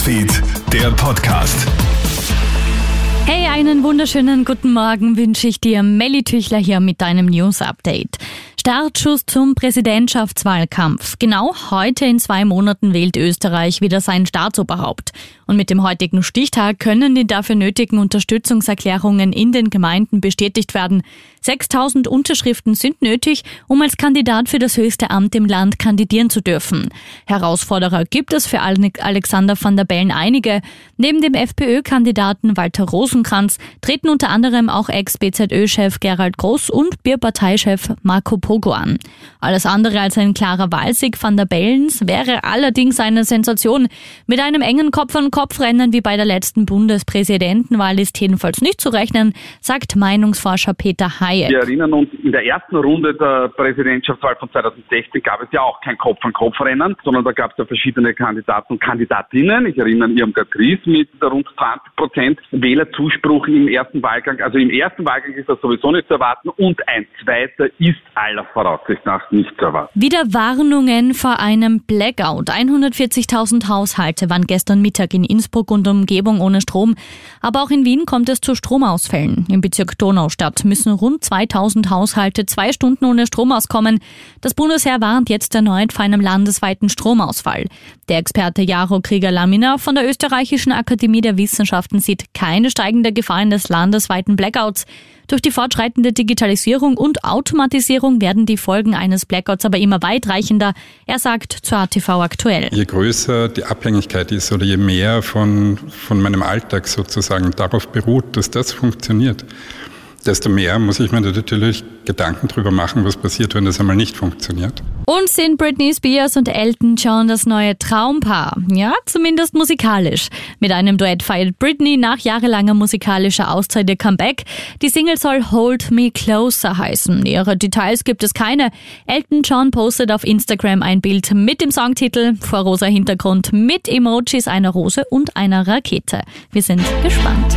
Newsfeed, der Podcast. Hey, einen wunderschönen guten Morgen wünsche ich dir. Melly Tüchler hier mit deinem News Update. Startschuss zum Präsidentschaftswahlkampf. Genau heute in zwei Monaten wählt Österreich wieder sein Staatsoberhaupt. Und mit dem heutigen Stichtag können die dafür nötigen Unterstützungserklärungen in den Gemeinden bestätigt werden. 6000 Unterschriften sind nötig, um als Kandidat für das höchste Amt im Land kandidieren zu dürfen. Herausforderer gibt es für Alexander van der Bellen einige. Neben dem FPÖ-Kandidaten Walter Rosenkranz treten unter anderem auch Ex-BZÖ-Chef Gerald Groß und Bierparteichef Marco Pogo an. Alles andere als ein klarer Wahlsieg van der Bellens wäre allerdings eine Sensation. Mit einem engen Kopf-an-Kopf-Rennen wie bei der letzten Bundespräsidentenwahl ist jedenfalls nicht zu rechnen, sagt Meinungsforscher Peter Hay. Hayek. Wir erinnern uns, in der ersten Runde der Präsidentschaftswahl von 2016 gab es ja auch kein Kopf-an-Kopf-Rennen, sondern da gab es ja verschiedene Kandidaten und Kandidatinnen. Ich erinnere Irmgard Gries mit rund 20 Prozent Wählerzuspruch im ersten Wahlgang. Also im ersten Wahlgang ist das sowieso nicht zu erwarten und ein zweiter ist aller Voraussicht nach nicht zu erwarten. Wieder Warnungen vor einem Blackout. 140.000 Haushalte waren gestern Mittag in Innsbruck und Umgebung ohne Strom. Aber auch in Wien kommt es zu Stromausfällen. Im Bezirk Donaustadt müssen rund 2000 Haushalte zwei Stunden ohne Strom auskommen. Das Bundesheer warnt jetzt erneut vor einem landesweiten Stromausfall. Der Experte Jaro Krieger-Lamina von der Österreichischen Akademie der Wissenschaften sieht keine steigende Gefahr des landesweiten Blackouts. Durch die fortschreitende Digitalisierung und Automatisierung werden die Folgen eines Blackouts aber immer weitreichender. Er sagt zu ATV aktuell. Je größer die Abhängigkeit ist oder je mehr von, von meinem Alltag sozusagen darauf beruht, dass das funktioniert, desto mehr muss ich mir natürlich Gedanken darüber machen, was passiert, wenn das einmal nicht funktioniert. Und sind Britney Spears und Elton John das neue Traumpaar? Ja, zumindest musikalisch. Mit einem Duett feiert Britney nach jahrelanger musikalischer Auszeit ihr Comeback. Die Single soll Hold Me Closer heißen. Ihre Details gibt es keine. Elton John postet auf Instagram ein Bild mit dem Songtitel vor rosa Hintergrund mit Emojis einer Rose und einer Rakete. Wir sind gespannt.